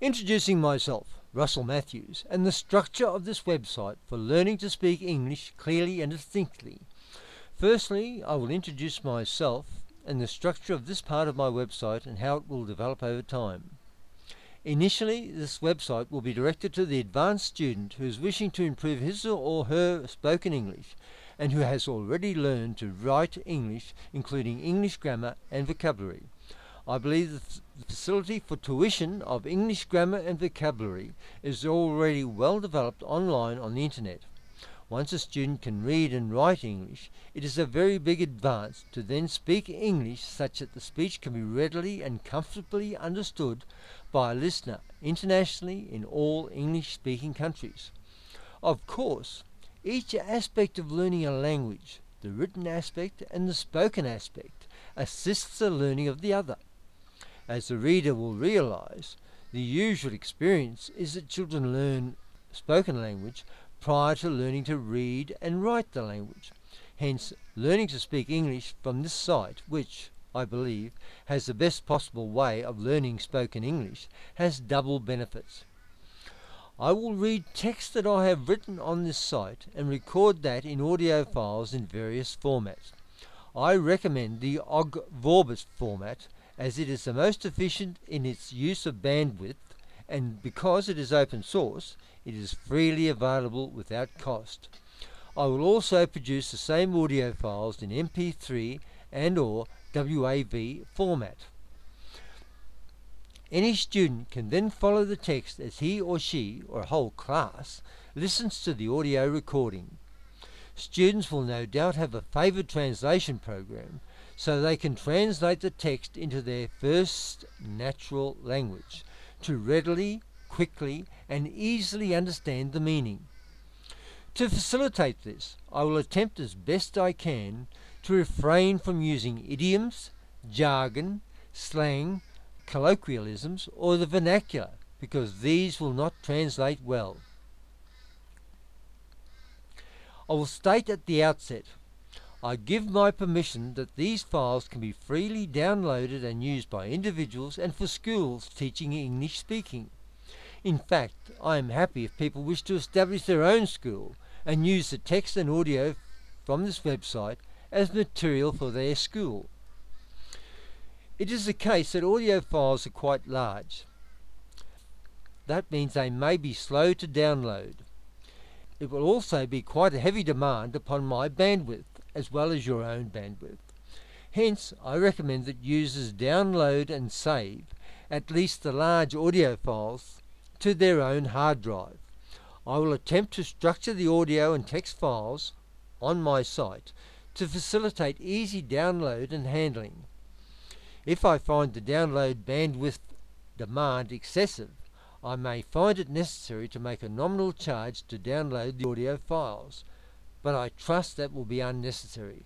Introducing myself, Russell Matthews, and the structure of this website for learning to speak English clearly and distinctly. Firstly, I will introduce myself and the structure of this part of my website and how it will develop over time. Initially, this website will be directed to the advanced student who is wishing to improve his or her spoken English and who has already learned to write English, including English grammar and vocabulary. I believe that the facility for tuition of English grammar and vocabulary is already well developed online on the internet. Once a student can read and write English, it is a very big advance to then speak English such that the speech can be readily and comfortably understood by a listener internationally in all English speaking countries. Of course, each aspect of learning a language, the written aspect and the spoken aspect, assists the learning of the other. As the reader will realize, the usual experience is that children learn spoken language prior to learning to read and write the language. Hence, learning to speak English from this site, which, I believe, has the best possible way of learning spoken English, has double benefits. I will read text that I have written on this site and record that in audio files in various formats. I recommend the Ogg Vorbis format as it is the most efficient in its use of bandwidth and because it is open source, it is freely available without cost. I will also produce the same audio files in MP3 and or WAV format. Any student can then follow the text as he or she, or a whole class, listens to the audio recording. Students will no doubt have a favoured translation program so they can translate the text into their first natural language to readily, quickly, and easily understand the meaning. To facilitate this, I will attempt as best I can to refrain from using idioms, jargon, slang, colloquialisms, or the vernacular, because these will not translate well. I will state at the outset I give my permission that these files can be freely downloaded and used by individuals and for schools teaching English speaking. In fact, I am happy if people wish to establish their own school and use the text and audio from this website as material for their school. It is the case that audio files are quite large. That means they may be slow to download. It will also be quite a heavy demand upon my bandwidth as well as your own bandwidth. Hence, I recommend that users download and save at least the large audio files to their own hard drive. I will attempt to structure the audio and text files on my site to facilitate easy download and handling. If I find the download bandwidth demand excessive, I may find it necessary to make a nominal charge to download the audio files but I trust that will be unnecessary.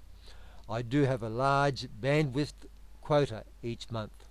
I do have a large bandwidth quota each month.